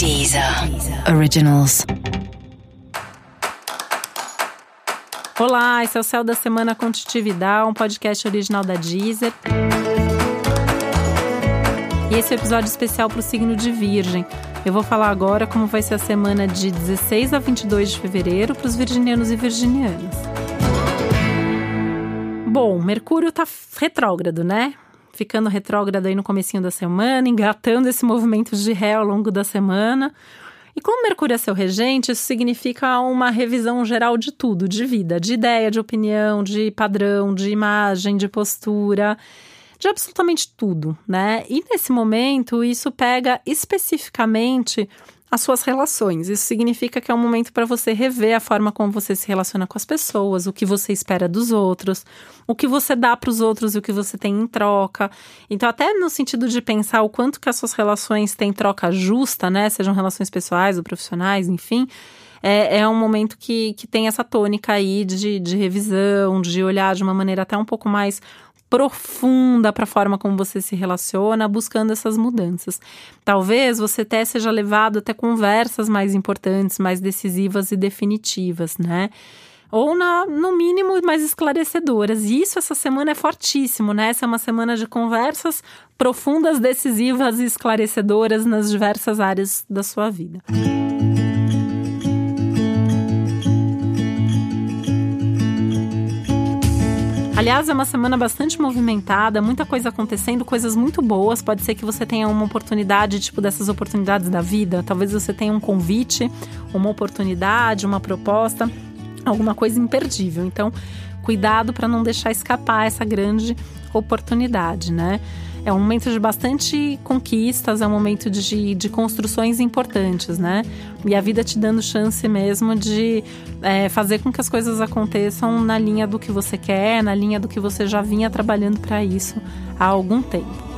Deezer Originals. Olá, esse é o Céu da Semana Contitividade, um podcast original da Deezer. E esse é o um episódio especial para o signo de Virgem. Eu vou falar agora como vai ser a semana de 16 a 22 de fevereiro para os virginianos e virginianas. Bom, Mercúrio tá retrógrado, né? Ficando retrógrado aí no comecinho da semana, engatando esse movimento de ré ao longo da semana. E como Mercúrio é seu regente, isso significa uma revisão geral de tudo, de vida, de ideia, de opinião, de padrão, de imagem, de postura, de absolutamente tudo, né? E nesse momento, isso pega especificamente as suas relações. Isso significa que é um momento para você rever a forma como você se relaciona com as pessoas, o que você espera dos outros, o que você dá para os outros e o que você tem em troca. Então, até no sentido de pensar o quanto que as suas relações têm troca justa, né? Sejam relações pessoais ou profissionais, enfim. É, é um momento que, que tem essa tônica aí de, de revisão, de olhar de uma maneira até um pouco mais profunda para a forma como você se relaciona, buscando essas mudanças. Talvez você até seja levado até conversas mais importantes, mais decisivas e definitivas, né? Ou, na, no mínimo, mais esclarecedoras. E isso essa semana é fortíssimo, né? Essa é uma semana de conversas profundas, decisivas e esclarecedoras nas diversas áreas da sua vida. Aliás, é uma semana bastante movimentada, muita coisa acontecendo, coisas muito boas. Pode ser que você tenha uma oportunidade, tipo dessas oportunidades da vida. Talvez você tenha um convite, uma oportunidade, uma proposta, alguma coisa imperdível. Então, cuidado para não deixar escapar essa grande oportunidade, né? É um momento de bastante conquistas, é um momento de, de construções importantes, né? E a vida te dando chance mesmo de é, fazer com que as coisas aconteçam na linha do que você quer, na linha do que você já vinha trabalhando para isso há algum tempo.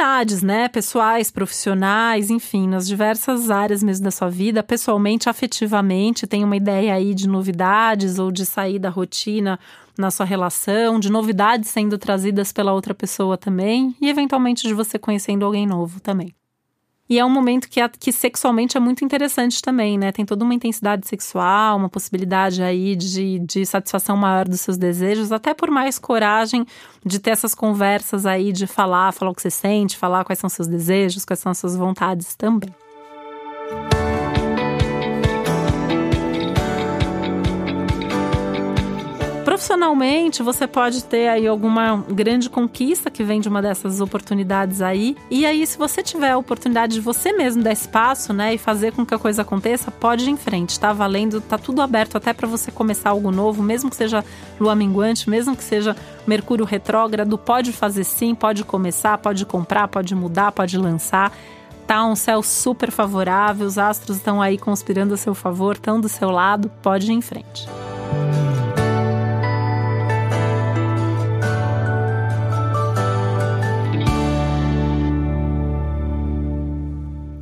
Tem novidades, né? Pessoais, profissionais, enfim, nas diversas áreas mesmo da sua vida, pessoalmente, afetivamente, tem uma ideia aí de novidades ou de sair da rotina na sua relação, de novidades sendo trazidas pela outra pessoa também, e eventualmente de você conhecendo alguém novo também. E é um momento que, que sexualmente é muito interessante também, né? Tem toda uma intensidade sexual, uma possibilidade aí de, de satisfação maior dos seus desejos, até por mais coragem de ter essas conversas aí, de falar, falar o que você sente, falar quais são seus desejos, quais são as suas vontades também. Profissionalmente, você pode ter aí alguma grande conquista que vem de uma dessas oportunidades aí. E aí, se você tiver a oportunidade de você mesmo dar espaço, né, e fazer com que a coisa aconteça, pode ir em frente. Tá valendo, tá tudo aberto até para você começar algo novo, mesmo que seja lua minguante, mesmo que seja Mercúrio retrógrado, pode fazer sim, pode começar, pode comprar, pode mudar, pode lançar tá um céu super favorável, os astros estão aí conspirando a seu favor, estão do seu lado, pode ir em frente.